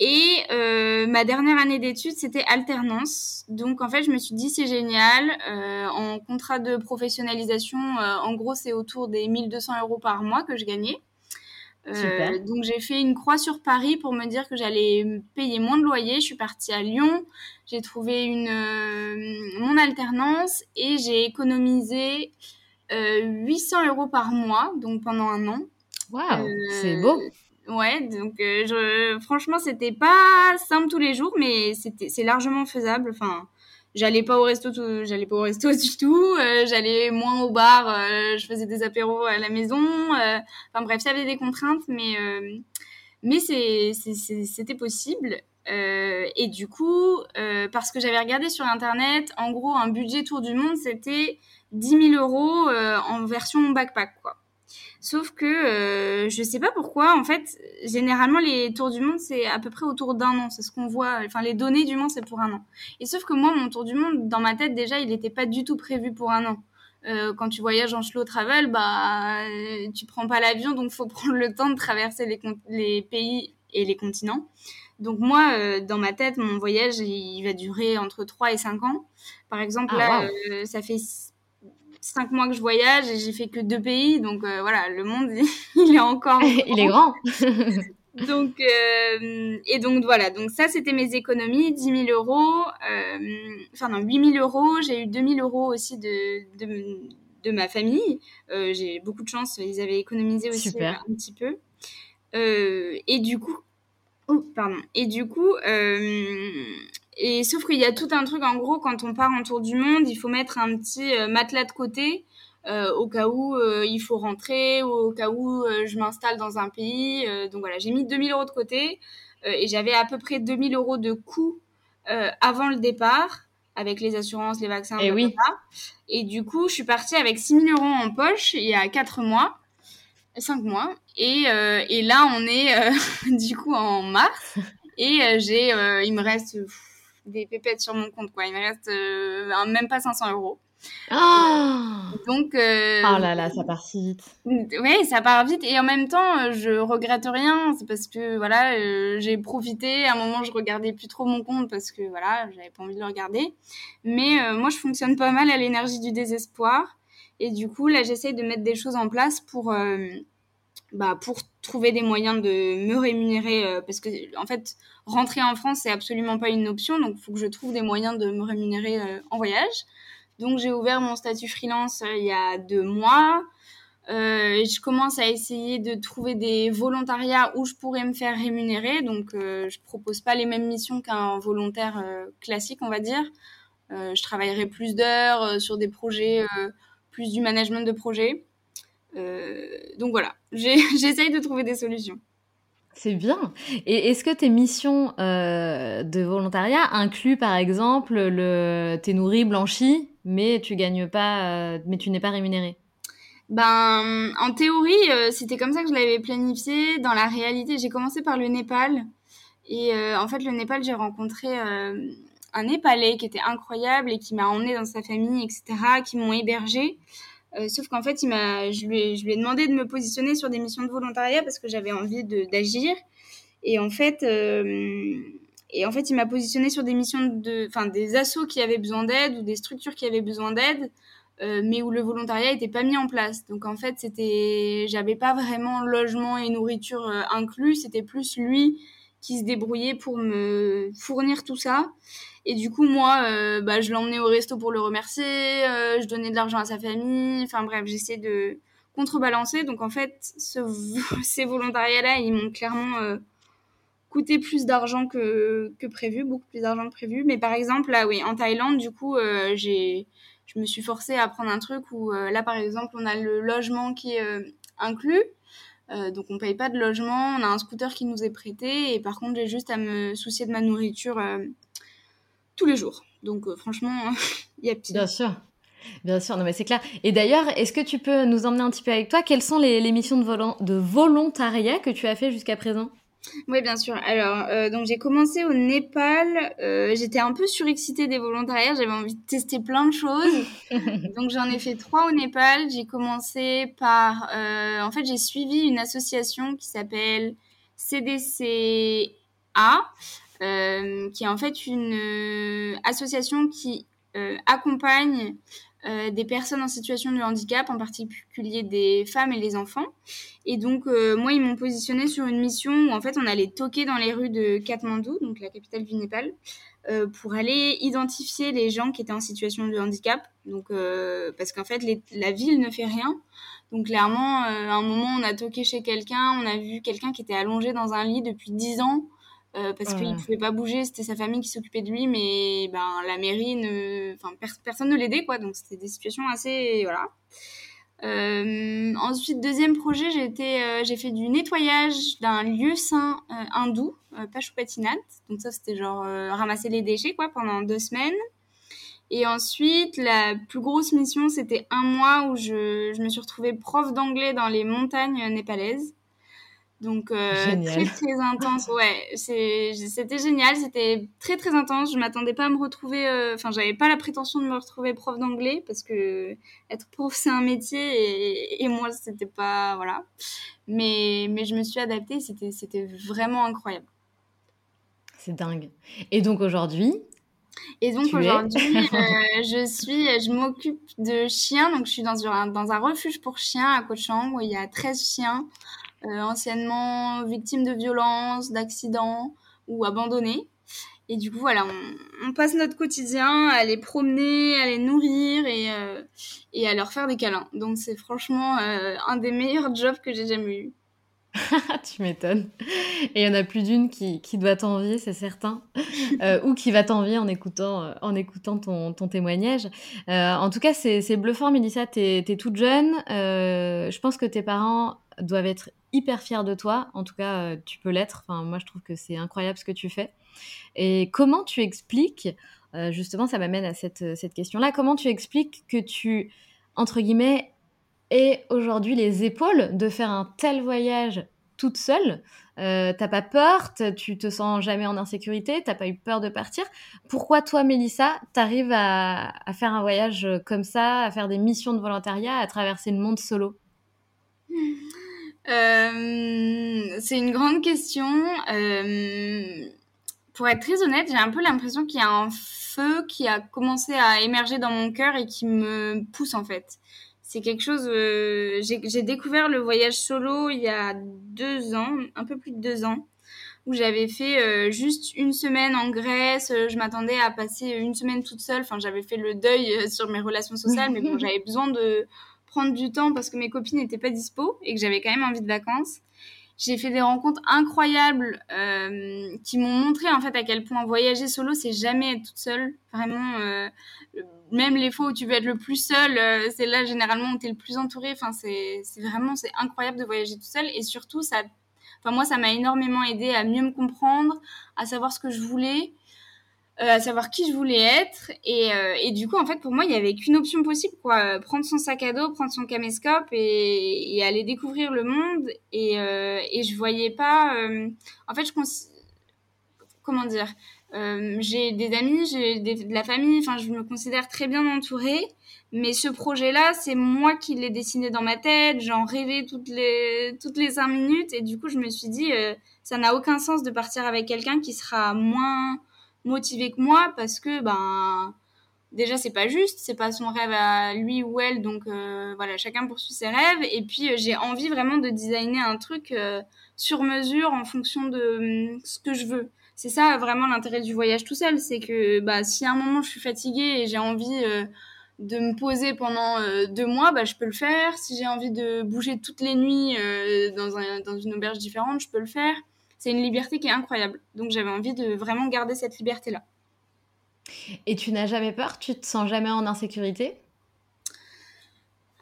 Et ma dernière année d'études, c'était alternance. Donc, en fait, je me suis dit, c'est génial. en contrat de professionnalisation, en gros, c'est autour des 1200 euros par mois que je gagnais. Donc j'ai fait une croix sur Paris pour me dire que j'allais payer moins de loyer. Je suis partie à Lyon, j'ai trouvé une, mon alternance et j'ai économisé 800 euros par mois, donc pendant un an. Waouh, c'est beau. Ouais, donc je, franchement, c'était pas simple tous les jours, mais c'était, c'est largement faisable. Enfin, j'allais pas au resto tout, j'allais pas au resto du tout euh, j'allais moins au bar euh, je faisais des apéros à la maison euh, enfin bref ça avait des contraintes mais mais c'est c'était possible. Et du coup parce que j'avais regardé sur internet en gros un budget tour du monde c'était 10 000 euros en version backpack quoi Sauf que euh, je sais pas pourquoi, en fait, généralement les tours du monde c'est à peu près autour d'un an, c'est ce qu'on voit. Enfin, les données du monde c'est pour un an. Et sauf que moi, mon tour du monde, dans ma tête déjà, il n'était pas du tout prévu pour un an. Euh, quand tu voyages en slow travel, bah, euh, tu prends pas l'avion, donc faut prendre le temps de traverser les, les pays et les continents. Donc moi, euh, dans ma tête, mon voyage, il va durer entre 3 et 5 ans. Par exemple, ah, là, euh, ça fait cinq mois que je voyage et j'ai fait que deux pays. Donc euh, voilà, le monde, il est encore. il est grand. donc, euh, et donc voilà, donc ça c'était mes économies, 10 000 euros, euh, enfin non, 8 000 euros. J'ai eu 2 000 euros aussi de, de, de ma famille. j'ai beaucoup de chance, ils avaient économisé aussi un petit peu. et du coup, oh, pardon, et du coup, et sauf qu'il y a tout un truc, en gros, quand on part en tour du monde, il faut mettre un petit euh, matelas de côté euh, au cas où euh, il faut rentrer ou au cas où je m'installe dans un pays. donc voilà, j'ai mis 2000 euros de côté et j'avais à peu près 2000 euros de coûts avant le départ avec les assurances, les vaccins, et, eh oui. et du coup, je suis partie avec 6000 euros en poche il y a 4 mois. 5 mois et, et là on est du coup en mars et j'ai il me reste des pépettes sur mon compte, quoi. Il me reste euh, même pas 500 euros. Ah Donc. Euh, oh là là, ça part si vite. Oui, ça part vite. Et en même temps, je regrette rien. C'est parce que, voilà, j'ai profité. À un moment, je regardais plus trop mon compte parce que, voilà, j'avais pas envie de le regarder. Mais moi, je fonctionne pas mal à l'énergie du désespoir. Et du coup, là, j'essaye de mettre des choses en place pour. Bah, pour trouver des moyens de me rémunérer parce que en fait rentrer en France, c'est absolument pas une option. Donc, il faut que je trouve des moyens de me rémunérer euh, en voyage. Donc, j'ai ouvert mon statut freelance euh, il y a deux mois. Euh, je commence à essayer de trouver des volontariats où je pourrais me faire rémunérer. Donc, euh, je propose pas les mêmes missions qu'un volontaire classique, on va dire. je travaillerai plus d'heures sur des projets, plus du management de projet. Donc voilà, j'essaye de trouver des solutions. C'est bien. Et est-ce que tes missions euh, de volontariat incluent par exemple le t'es nourri, blanchi, mais tu gagnes pas, euh, mais tu n'es pas rémunéré? Ben, en théorie, euh, c'était comme ça que je l'avais planifié. Dans la réalité, j'ai commencé par le Népal. Et en fait, le Népal, j'ai rencontré un Népalais qui était incroyable et qui m'a emmené dans sa famille, etc., qui m'ont hébergé. Euh, sauf qu'en fait, il m'a, je, lui ai, je lui ai demandé de me positionner sur des missions de volontariat parce que j'avais envie d'agir. Et en fait, euh, et en fait, il m'a positionné sur des missions de, enfin, des assos qui avaient besoin d'aide ou des structures qui avaient besoin d'aide, euh, mais où le volontariat n'était pas mis en place. Donc en fait, c'était, j'avais pas vraiment logement et nourriture inclus. C'était plus lui qui se débrouillait pour me fournir tout ça. Et du coup, moi, euh, bah, je l'emmenais au resto pour le remercier, euh, je donnais de l'argent à sa famille, enfin bref, j'essaie de contrebalancer. Donc en fait, ce, ces volontariats-là, ils m'ont clairement euh, coûté plus d'argent que, que prévu, beaucoup plus d'argent que prévu. Mais par exemple, là, oui, en Thaïlande, du coup, j'ai, je me suis forcée à prendre un truc où là, par exemple, on a le logement qui est inclus. donc on paye pas de logement, on a un scooter qui nous est prêté et par contre j'ai juste à me soucier de ma nourriture tous les jours. Donc euh, franchement, il y a petit. Bien sûr. Bien sûr, non mais c'est clair. Et d'ailleurs, est-ce que tu peux nous emmener un petit peu avec toi? Quelles sont les, missions de, de volontariat que tu as fait jusqu'à présent? Oui, bien sûr. Alors, euh, donc j'ai commencé au Népal. Euh, j'étais un peu surexcitée des volontariats. J'avais envie de tester plein de choses. donc j'en ai fait trois au Népal. J'ai commencé par, en fait, j'ai suivi une association qui s'appelle CDCA. Euh, qui est en fait une euh, association qui euh, accompagne des personnes en situation de handicap, en particulier des femmes et les enfants. Et donc, moi, ils m'ont positionné sur une mission où, en fait, on allait toquer dans les rues de Katmandou, donc la capitale du Népal, pour aller identifier les gens qui étaient en situation de handicap. Donc, parce qu'en fait, la ville ne fait rien. Donc, clairement, à un moment, on a toqué chez quelqu'un, on a vu quelqu'un qui était allongé dans un lit depuis 10 ans. Euh, parce qu'il ne pouvait pas bouger, c'était sa famille qui s'occupait de lui, mais ben, la mairie, ne... enfin, personne ne l'aidait, quoi. Donc c'était des situations assez. Voilà. Euh, ensuite, deuxième projet, j'ai été, euh, j'ai fait du nettoyage d'un lieu saint hindou, Pashupatinath. Donc ça, c'était genre ramasser les déchets, quoi, pendant deux semaines. Et ensuite, la plus grosse mission, c'était un mois où je, je me suis retrouvée prof d'anglais dans les montagnes népalaises. Donc euh, très très intense. Ouais, c'était génial, c'était très très intense. Je m'attendais pas à me retrouver. Euh, enfin, j'avais pas la prétention de me retrouver prof d'anglais parce que être prof c'est un métier et, et moi c'était pas voilà. Mais mais je me suis adaptée. C'était c'était vraiment incroyable. C'est dingue. Et donc aujourd'hui, et donc aujourd'hui, euh, je suis, je m'occupe de chiens. Donc je suis dans un, dans un refuge pour chiens à Cochang où il y a 13 chiens. Euh, anciennement victimes de violences, d'accidents ou abandonnés. Et du coup, voilà, on, passe notre quotidien à les promener, à les nourrir et, euh, et à leur faire des câlins. Donc c'est franchement euh, un des meilleurs jobs que j'ai jamais eu. tu m'étonnes. Et il y en a plus d'une qui, qui doit t'envier, c'est certain. ou qui va t'envier en écoutant, en écoutant ton, ton témoignage. en tout cas, c'est bluffant, Mélissa. Tu es, es, toute jeune. je pense que tes parents doivent être hyper fière de toi. En tout cas, euh, tu peux l'être. Enfin, moi, je trouve que c'est incroyable ce que tu fais. Et comment tu expliques, euh, justement, ça m'amène à cette, cette question-là, comment tu expliques que tu, entre guillemets, aies aujourd'hui les épaules de faire un tel voyage toute seule? Euh, T'as pas peur? Tu te sens jamais en insécurité? T'as pas eu peur de partir? Pourquoi toi, Mélissa, t'arrives à, à faire un voyage comme ça, à faire des missions de volontariat, à traverser le monde solo? euh, c'est une grande question. Euh, pour être très honnête, j'ai un peu l'impression qu'il y a un feu qui a commencé à émerger dans mon cœur et qui me pousse en fait. C'est quelque chose. Euh, j'ai découvert le voyage solo il y a deux ans, un peu plus de deux ans, où j'avais fait juste une semaine en Grèce. Je m'attendais à passer une semaine toute seule. Enfin, j'avais fait le deuil sur mes relations sociales, mais bon, j'avais besoin de prendre du temps parce que mes copines n'étaient pas dispo et que j'avais quand même envie de vacances. J'ai fait des rencontres incroyables euh, qui m'ont montré en fait à quel point voyager solo c'est jamais être toute seule. Vraiment, euh, même les fois où tu veux être le plus seul, euh, c'est là généralement où tu es le plus entouré. Enfin, c'est vraiment c'est incroyable de voyager toute seule et surtout ça, enfin moi ça m'a énormément aidé à mieux me comprendre, à savoir ce que je voulais à savoir qui je voulais être. Et, euh, et, du coup, en fait, pour moi, il n'y avait qu'une option possible, quoi. Prendre son sac à dos, prendre son caméscope et, aller découvrir le monde. Et, euh, et je voyais pas. en fait, je comment dire J'ai des amis, j'ai de la famille. Enfin, je me considère très bien entourée. Mais ce projet-là, c'est moi qui l'ai dessiné dans ma tête. J'en rêvais toutes les toutes les cinq minutes. Et du coup, je me suis dit, ça n'a aucun sens de partir avec quelqu'un qui sera moins motivé que moi parce que ben déjà c'est pas juste, c'est pas son rêve à lui ou elle, donc euh, voilà, chacun poursuit ses rêves. Et puis euh, j'ai envie vraiment de designer un truc euh, sur mesure en fonction de hum, ce que je veux. C'est ça vraiment l'intérêt du voyage tout seul, c'est que bah, si à un moment je suis fatiguée et j'ai envie de me poser pendant deux mois, bah, je peux le faire. Si j'ai envie de bouger toutes les nuits dans, un, dans une auberge différente, je peux le faire c'est une liberté qui est incroyable. Donc j'avais envie de vraiment garder cette liberté-là. Et tu n'as jamais peur? Tu te sens jamais en insécurité?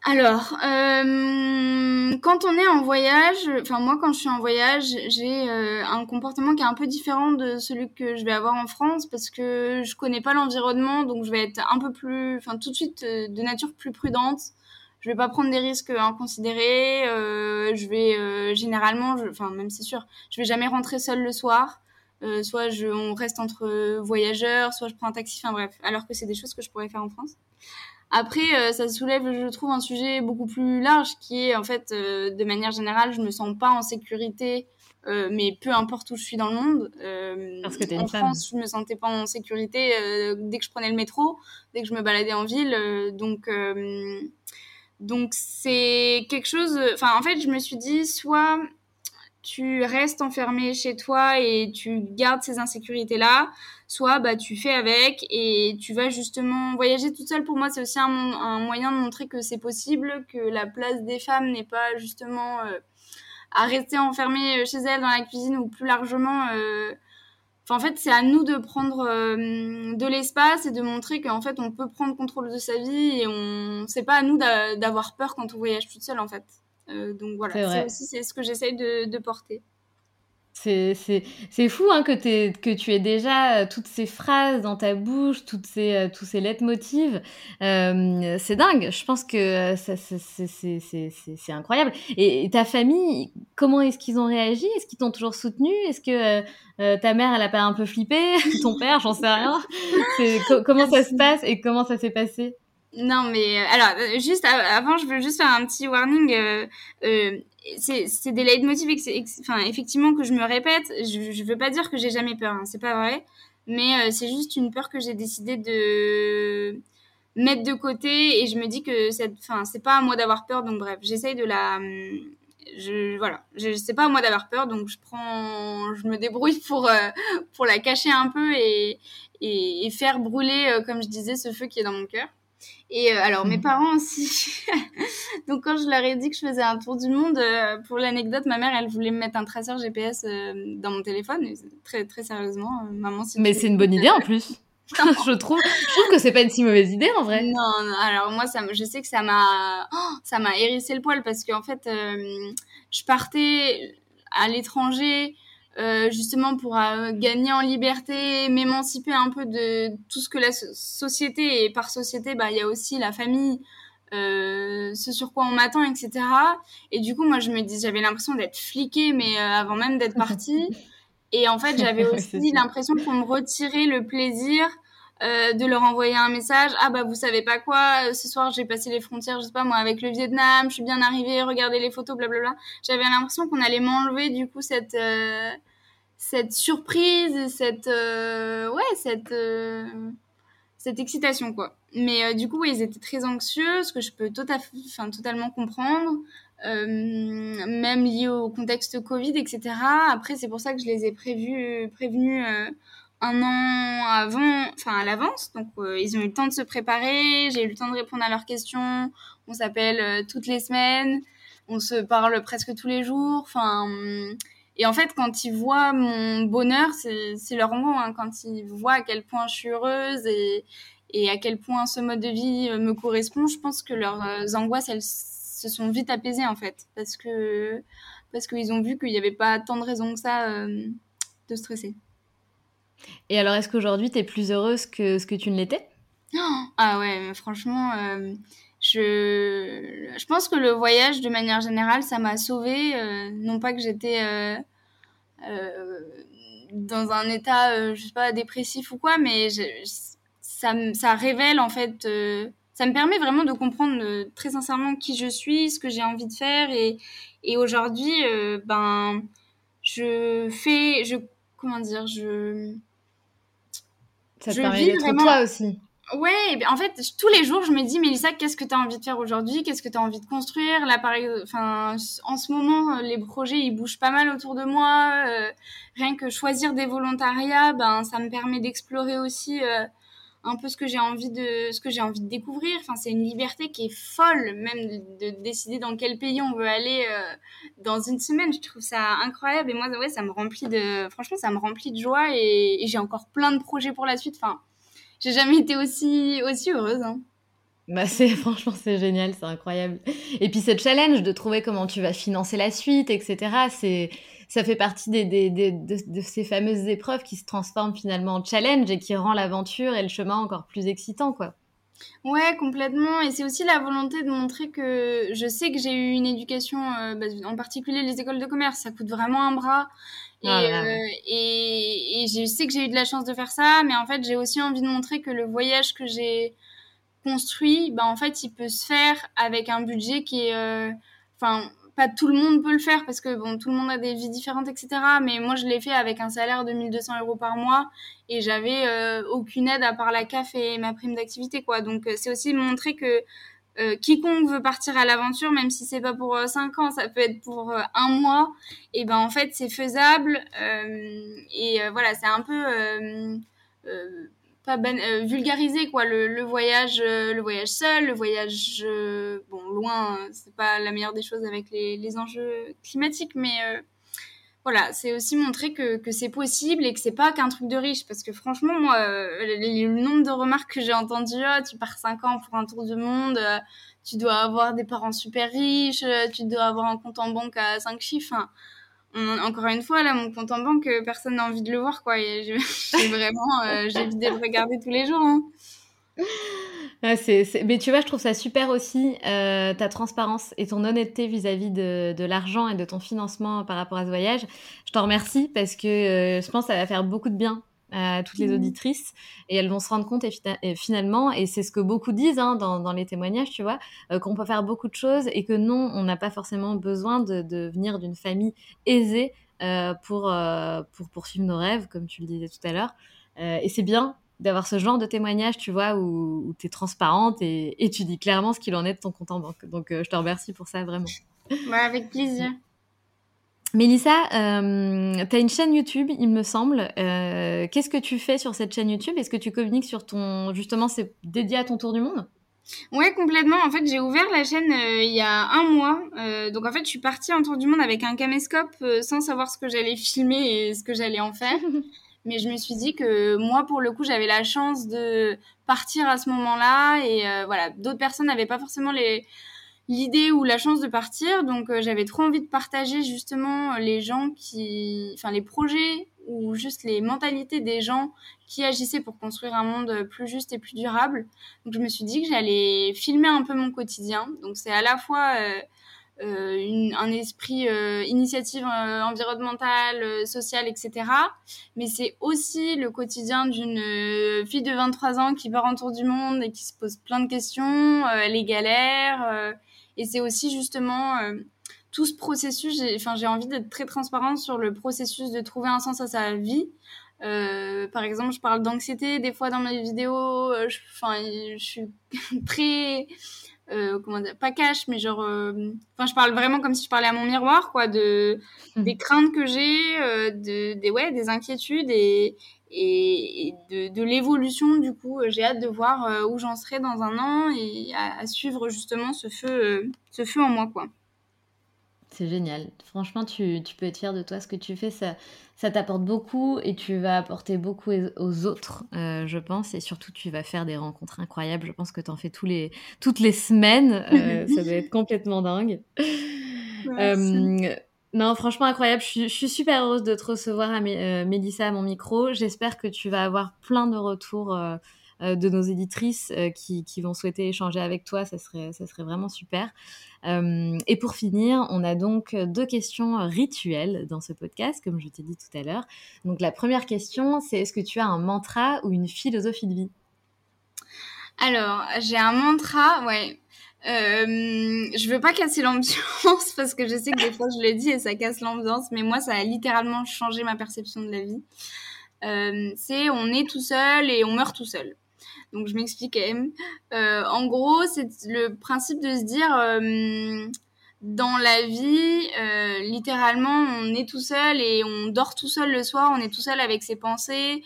Alors, euh, quand on est en voyage, enfin moi quand je suis en voyage, j'ai euh, un comportement qui est un peu différent de celui que je vais avoir en France parce que je connais pas l'environnement, donc je vais être un peu plus, enfin tout de suite euh, de nature plus prudente je vais pas prendre des risques inconsidérés. Euh, je vais euh, généralement, enfin même c'est sûr, je vais jamais rentrer seule le soir. Euh, soit je, on reste entre voyageurs, soit je prends un taxi. Enfin bref, alors que c'est des choses que je pourrais faire en France. Après, ça soulève, je trouve, un sujet beaucoup plus large qui est en fait, de manière générale, je me sens pas en sécurité Euh, mais peu importe où je suis dans le monde. Euh, Parce que une en femme. France, je me sentais pas en sécurité euh, dès que je prenais le métro, dès que je me baladais en ville. euh, donc, euh, donc c'est quelque chose. Enfin, en fait, je me suis dit, soit tu restes enfermé chez toi et tu gardes ces insécurités-là, soit bah, tu fais avec et tu vas justement voyager toute seule. Pour moi, c'est aussi un, moyen de montrer que c'est possible, que la place des femmes n'est pas justement euh, à rester enfermée chez elles dans la cuisine ou plus largement. euh, Enfin, en fait, c'est à nous de prendre euh, de l'espace et de montrer qu'en fait, on peut prendre contrôle de sa vie et on, c'est pas à nous d'a- d'avoir peur quand on voyage toute seule, en fait. Euh, donc voilà, c'est aussi c'est ce que j'essaye de, de porter. C'est, fou hein, que, t'aies- que tu aies déjà euh, toutes ces phrases dans ta bouche, toutes ces, euh, tous ces leitmotivs. Euh, c'est dingue. Je pense que euh, c'est, incroyable. Et, ta famille, comment est-ce qu'ils ont réagi? Est-ce qu'ils t'ont toujours soutenu? Est-ce que euh, ta mère, elle a pas un peu flippé? Ton père, j'en sais rien. Comment ça se passe et comment ça s'est passé? Non, mais alors, juste avant, je veux juste faire un petit warning. euh, euh, c'est des ex- enfin, effectivement, que je me répète. Je, je veux pas dire que j'ai jamais peur, hein, c'est pas vrai. Mais euh, c'est juste une peur que j'ai décidé de mettre de côté et je me dis que cette, enfin, c'est pas à moi d'avoir peur. Donc bref, j'essaye de la, hum, je voilà, je c'est pas à moi d'avoir peur, donc je prends, je me débrouille pour euh, pour la cacher un peu et et, et faire brûler, euh, comme je disais, ce feu qui est dans mon cœur. Et euh, alors, mes Mhm. parents aussi. Donc, quand je leur ai dit que je faisais un tour du monde, euh, pour l'anecdote, ma mère, elle voulait me mettre un traceur GPS euh, dans mon téléphone. Très, très sérieusement, maman, si Mais c'est une bonne idée en plus. je trouve, je trouve que c'est pas une si mauvaise idée en vrai. Non, non, alors moi, ça, je sais que ça m'a, oh, ça m'a hérissé le poil parce qu'en fait, je partais à l'étranger euh, justement pour euh, gagner en liberté, m'émanciper un peu de tout ce que la so- société et par société, bah il y a aussi la famille, euh, ce sur quoi on m'attend, etc. Et du coup, moi, je me dis, j'avais l'impression d'être fliquée, mais avant même d'être partie. Et en fait, j'avais aussi l'impression qu'on me retirait le plaisir euh, de leur envoyer un message. Ah bah vous savez pas quoi, euh, ce soir j'ai passé les frontières, je sais pas moi, avec le Vietnam, je suis bien arrivée, regardez les photos, blablabla. J'avais l'impression qu'on allait m'enlever du coup cette euh, cette surprise et cette ouais cette cette excitation quoi. Mais du coup ils étaient très anxieux, ce que je peux tota- totalement comprendre. Même lié au contexte Covid, etc. Après, c'est pour ça que je les ai prévus, prévenus un an avant, enfin à l'avance. Donc, euh, ils ont eu le temps de se préparer. J'ai eu le temps de répondre à leurs questions. On s'appelle euh, toutes les semaines. On se parle presque tous les jours. Enfin, et en fait, quand ils voient mon bonheur, c'est leur mot. Hein, quand ils voient à quel point je suis heureuse et, à quel point ce mode de vie euh, me correspond, je pense que leurs angoisses, elles se sont vite apaisées en fait. Parce que parce qu'ils ont vu qu'il n'y avait pas tant de raisons que ça de stresser. Et alors, est-ce qu'aujourd'hui, tu es plus heureuse que ce que tu ne l'étais? Ah ouais, mais franchement, euh, je, je pense que le voyage, de manière générale, ça m'a sauvée. euh, non pas que j'étais euh, dans un état, je sais pas, dépressif ou quoi, mais ça, ça révèle en fait, ça me permet vraiment de comprendre très sincèrement qui je suis, ce que j'ai envie de faire. Et, et aujourd'hui, ben, je fais, je, comment dire, je Ça te Je permet d'être vraiment- toi aussi. Ouais, ben, en fait, tous les jours, je me dis, Mélissa, qu'est-ce que tu as envie de faire aujourd'hui? Qu'est-ce que tu as envie de construire? Là, par ex- enfin, en ce moment, euh, les projets, ils bougent pas mal autour de moi. euh, rien que choisir des volontariats, ben, ça me permet d'explorer aussi euh, un peu ce que j'ai envie de, ce que j'ai envie de découvrir. Enfin, c'est une liberté qui est folle, même de, de décider dans quel pays on veut aller euh, dans une semaine. Je trouve ça incroyable et moi, ouais, ça me remplit de, franchement, ça me remplit de joie et, et j'ai encore plein de projets pour la suite. Enfin, j'ai jamais été aussi, aussi heureuse. Hein. Bah c'est franchement c'est génial, c'est incroyable. Et puis ce challenge de trouver comment tu vas financer la suite, etc. C'est ça fait partie des, des, des- de, de ces fameuses épreuves qui se transforment finalement en challenge et qui rend l'aventure et le chemin encore plus excitant quoi. Ouais, complètement. Et c'est aussi la volonté de montrer que je sais que j'ai eu une éducation, euh, bah, en particulier les écoles de commerce, ça coûte vraiment un bras. Et, Ah euh, et, et je sais que j'ai eu de la chance de faire ça, mais en fait, j'ai aussi envie de montrer que le voyage que j'ai construit, bah, en fait, il peut se faire avec un budget qui est, euh, enfin, pas tout le monde peut le faire parce que bon, tout le monde a des vies différentes, etc. Mais moi, je l'ai fait avec un salaire de 1200 euros par mois et j'avais euh, aucune aide à part la CAF et ma prime d'activité, quoi. Donc, euh, c'est aussi montrer que euh, quiconque veut partir à l'aventure, même si c'est pas pour 5 ans, ça peut être pour un mois, et ben en fait, c'est faisable. et voilà, c'est un peu euh, vulgariser quoi. Le, voyage euh, le voyage seul le voyage euh, bon loin c'est pas la meilleure des choses avec les, enjeux climatiques mais voilà c'est aussi montrer que, c'est possible et que c'est pas qu'un truc de riche. Parce que franchement moi le, nombre de remarques que j'ai entendues oh, tu pars 5 ans pour un tour du monde tu dois avoir des parents super riches tu dois avoir un compte en banque à 5 chiffres encore une fois, là, mon compte en banque, euh, personne n'a envie de le voir, quoi. vraiment, euh, j'ai envie de le regarder tous les jours. Hein. Mais tu vois, je trouve ça super aussi, euh, ta transparence et ton honnêteté vis-à-vis de, de l'argent et de ton financement par rapport à ce voyage. Je t'en remercie parce que je pense que ça va faire beaucoup de bien à toutes les mmh. auditrices et elles vont se rendre compte et, finalement, et c'est ce que beaucoup disent hein, dans, dans, les témoignages, tu vois, euh, qu'on peut faire beaucoup de choses et que non, on n'a pas forcément besoin de, de venir d'une famille aisée euh, pour, euh, pour poursuivre nos rêves, comme tu le disais tout à l'heure. et c'est bien d'avoir ce genre de témoignage, tu vois, où, tu es transparente et, et, tu dis clairement ce qu'il en est de ton compte en banque. Donc, je te remercie pour ça, vraiment. Ouais, avec plaisir. Mélissa, euh, tu as une chaîne YouTube, il me semble. Euh, qu'est-ce que tu fais sur cette chaîne YouTube? Est-ce que tu communiques sur ton... Justement, c'est dédié à ton tour du monde? Ouais, complètement. En fait, j'ai ouvert la chaîne euh, il y a un mois. donc, en fait, je suis partie en tour du monde avec un caméscope sans savoir ce que j'allais filmer et ce que j'allais en faire. Mais je me suis dit que moi, pour le coup, j'avais la chance de partir à ce moment-là. Et voilà, d'autres personnes n'avaient pas forcément les l'idée ou la chance de partir. Donc euh, j'avais trop envie de partager justement les gens qui, enfin les projets ou juste les mentalités des gens qui agissaient pour construire un monde plus juste et plus durable. Donc je me suis dit que j'allais filmer un peu mon quotidien. Donc c'est à la fois euh, euh, un esprit initiative environnementale, sociale, etc. Mais c'est aussi le quotidien d'une fille de 23 ans qui part en tour du monde et qui se pose plein de questions, les galères et c'est aussi justement euh, tout ce processus. Enfin, j'ai envie d'être très transparente sur le processus de trouver un sens à sa vie. Euh, par exemple, je parle d'anxiété des fois dans mes vidéos. Euh, enfin, je, suis très comment dire, pas cash, mais genre, enfin, je parle vraiment comme si je parlais à mon miroir, quoi, de mmh. des craintes que j'ai, de des ouais, des inquiétudes et et, de, de l'évolution du coup j'ai hâte de voir euh, où j'en serai dans un an et à, suivre justement ce feu euh, ce feu en moi quoi. C'est génial. Franchement tu, tu, peux être fier de toi. Ce que tu fais ça ça t'apporte beaucoup et tu vas apporter beaucoup aux autres euh, je pense. Et surtout tu vas faire des rencontres incroyables. Je pense que tu en fais tous les toutes les semaines. Ça doit être complètement dingue non, franchement incroyable. Je suis, super heureuse de te recevoir, euh, Mélissa, à mon micro. J'espère que tu vas avoir plein de retours euh, euh, de nos éditrices qui, vont souhaiter échanger avec toi. Ça serait, ça serait vraiment super. et pour finir, on a donc deux questions rituelles dans ce podcast, comme je t'ai dit tout à l'heure. Donc la première question, c'est est-ce que tu as un mantra ou une philosophie de vie? Alors, j'ai un mantra, ouais. Euh, je veux pas casser l'ambiance parce que je sais que des fois je le dis et ça casse l'ambiance, mais moi ça a littéralement changé ma perception de la vie. Euh, c'est on est tout seul et on meurt tout seul. Donc je m'explique quand même. Euh, en gros, c'est le principe de se dire dans la vie, littéralement, on est tout seul et on dort tout seul le soir, on est tout seul avec ses pensées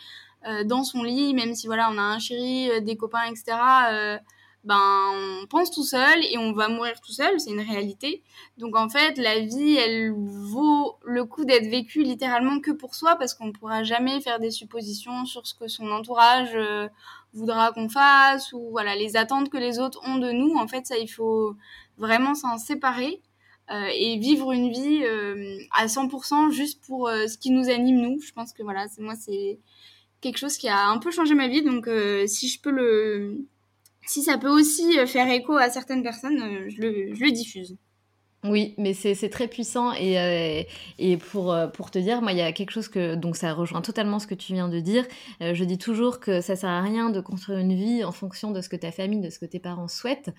dans son lit, même si voilà, on a un chéri, des copains, etc ben on pense tout seul et on va mourir tout seul, c'est une réalité. Donc en fait, la vie, elle vaut le coup d'être vécue littéralement que pour soi parce qu'on ne pourra jamais faire des suppositions sur ce que son entourage euh, voudra qu'on fasse ou voilà les attentes que les autres ont de nous. En fait, ça il faut vraiment s'en séparer euh, et vivre une vie euh, à 100% juste pour ce qui nous anime nous. Je pense que voilà, c'est moi c'est quelque chose qui a un peu changé ma vie. Donc si je peux le si ça peut aussi euh, faire écho à certaines personnes, euh, je le, diffuse. Oui, mais c'est très puissant et, euh, et pour, pour te dire, moi, il y a quelque chose que, donc ça rejoint totalement ce que tu viens de dire. Je dis toujours que ça sert à rien de construire une vie en fonction de ce que ta famille, de ce que tes parents souhaitent,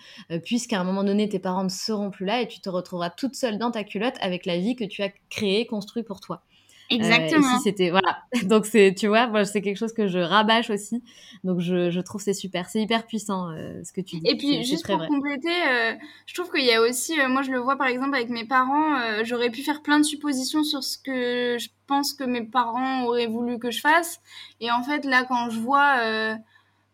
puisqu'à un moment donné, tes parents ne seront plus là et tu te retrouveras toute seule dans ta culotte avec la vie que tu as créée, construite pour toi. Exactement. Euh, c'était voilà. Donc c'est tu vois, moi c'est quelque chose que je rabâche aussi. Donc je, je trouve c'est super, c'est hyper puissant euh, ce que tu dis. Et puis juste pour compléter, euh, je trouve qu'il y a aussi, moi je le vois par exemple avec mes parents, j'aurais pu faire plein de suppositions sur ce que je pense que mes parents auraient voulu que je fasse. Et en fait là quand je vois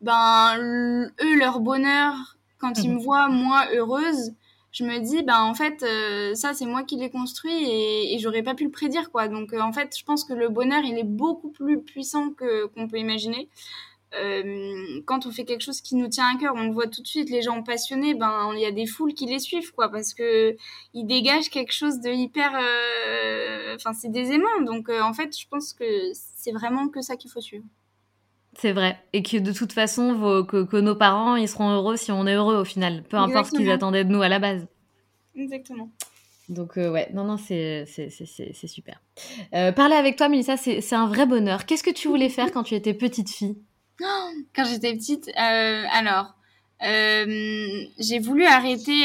ben eux leur bonheur quand ils me voient moi heureuse je me dis bah en fait euh, ça c'est moi qui l'ai construit et, et j'aurais pas pu le prédire quoi. Donc euh, en fait je pense que le bonheur il est beaucoup plus puissant que qu'on peut imaginer. Euh, quand on fait quelque chose qui nous tient à cœur on le voit tout de suite les gens passionnés ben il y a des foules qui les suivent quoi parce que ils dégagent quelque chose de hyper enfin c'est des aimants. Donc en fait je pense que c'est vraiment que ça qu'il faut suivre c'est vrai. Et que de toute façon, que, nos parents, ils seront heureux si on est heureux au final. Peu importe ce qu'ils attendaient de nous à la base. Exactement. Donc euh, ouais, non, non, c'est super. Euh, parler avec toi, Melissa, c'est un vrai bonheur. Qu'est-ce que tu voulais faire quand tu étais petite fille? Quand j'étais petite, euh, alors, j'ai voulu arrêter,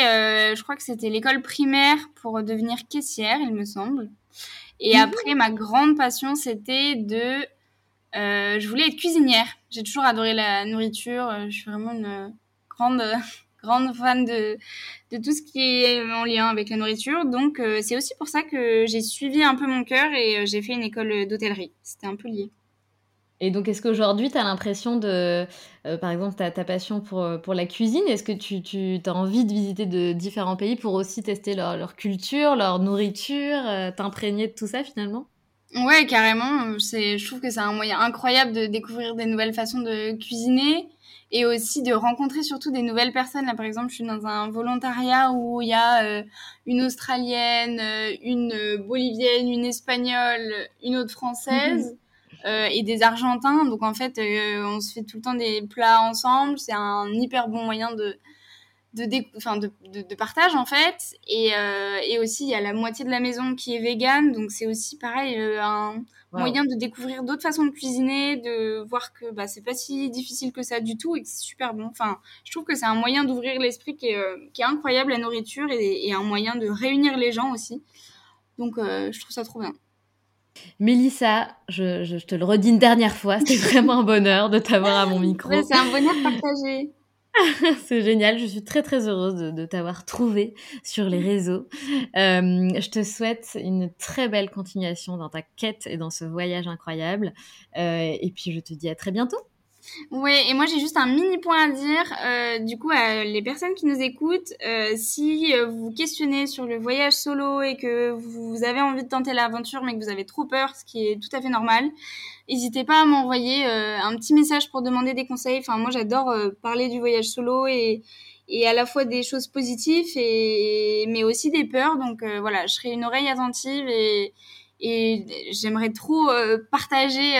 je crois que c'était l'école primaire pour devenir caissière, il me semble. Et mmh. après, ma grande passion, c'était de euh, je voulais être cuisinière. J'ai toujours adoré la nourriture. Euh, je suis vraiment une grande, grande fan de, tout ce qui est en lien avec la nourriture. Donc, euh, c'est aussi pour ça que j'ai suivi un peu mon cœur et j'ai fait une école d'hôtellerie. C'était un peu lié. Et donc, est-ce qu'aujourd'hui, tu as l'impression de, par exemple, ta, ta passion pour, la cuisine, est-ce que tu, as envie de visiter de différents pays pour aussi tester leur culture, leur nourriture, t'imprégner de tout ça finalement? Ouais, carrément. C'est, je trouve que c'est un moyen incroyable de découvrir des nouvelles façons de cuisiner et aussi de rencontrer surtout des nouvelles personnes. Là, par exemple, je suis dans un volontariat où il y a euh, une Australienne, euh, une Bolivienne, une Espagnole, une autre Française. Mhm. Euh, et des Argentins. Donc en fait, on se fait tout le temps des plats ensemble. C'est un hyper bon moyen de, de, de, de, partage en fait. Et, euh, et aussi il y a la moitié de la maison qui est végane donc c'est aussi pareil euh, un moyen de découvrir d'autres façons de cuisiner de voir que bah, c'est pas si difficile que ça du tout et que c'est super bon. Enfin je trouve que c'est un moyen d'ouvrir l'esprit qui est, euh, qui est incroyable la nourriture et, et, un moyen de réunir les gens aussi. Donc je trouve ça trop bien. Mélissa, je, je, te le redis une dernière fois, c'était vraiment un bonheur de t'avoir à mon micro. c'est un bonheur partagé. c'est génial, je suis très très heureuse de, t'avoir trouvé sur les réseaux. Euh, je te souhaite une très belle continuation dans ta quête et dans ce voyage incroyable. Euh, et puis je te dis à très bientôt. Oui, et moi j'ai juste un mini point à dire. Euh, du coup, à les personnes qui nous écoutent, euh, si euh, vous vous questionnez sur le voyage solo et que vous avez envie de tenter l'aventure mais que vous avez trop peur, ce qui est tout à fait normal, n'hésitez pas à m'envoyer euh, un petit message pour demander des conseils. Enfin, moi j'adore euh, parler du voyage solo et, et à la fois des choses positives et mais aussi des peurs. Donc voilà, je serai une oreille attentive et, et j'aimerais trop partager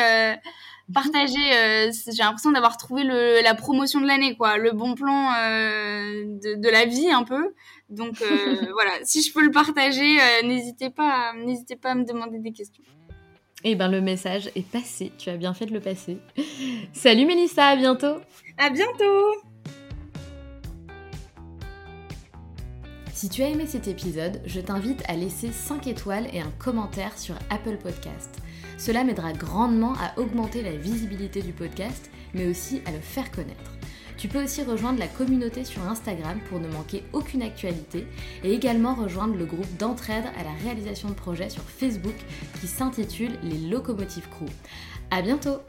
partager. Euh, j'ai l'impression d'avoir trouvé le, la promotion de l'année, quoi, le bon plan euh, de, de, la vie un peu. Donc euh, voilà, si je peux le partager, n'hésitez pas, n'hésitez pas à me demander des questions. Eh ben le message est passé. Tu as bien fait de le passer. Salut Mélissa, à bientôt. À bientôt. Si tu as aimé cet épisode, je t'invite à laisser 5 étoiles et un commentaire sur Apple Podcast. Cela m'aidera grandement à augmenter la visibilité du podcast, mais aussi à le faire connaître. Tu peux aussi rejoindre la communauté sur Instagram pour ne manquer aucune actualité et également rejoindre le groupe d'entraide à la réalisation de projets sur Facebook qui s'intitule Les Locomotives Crew. À bientôt!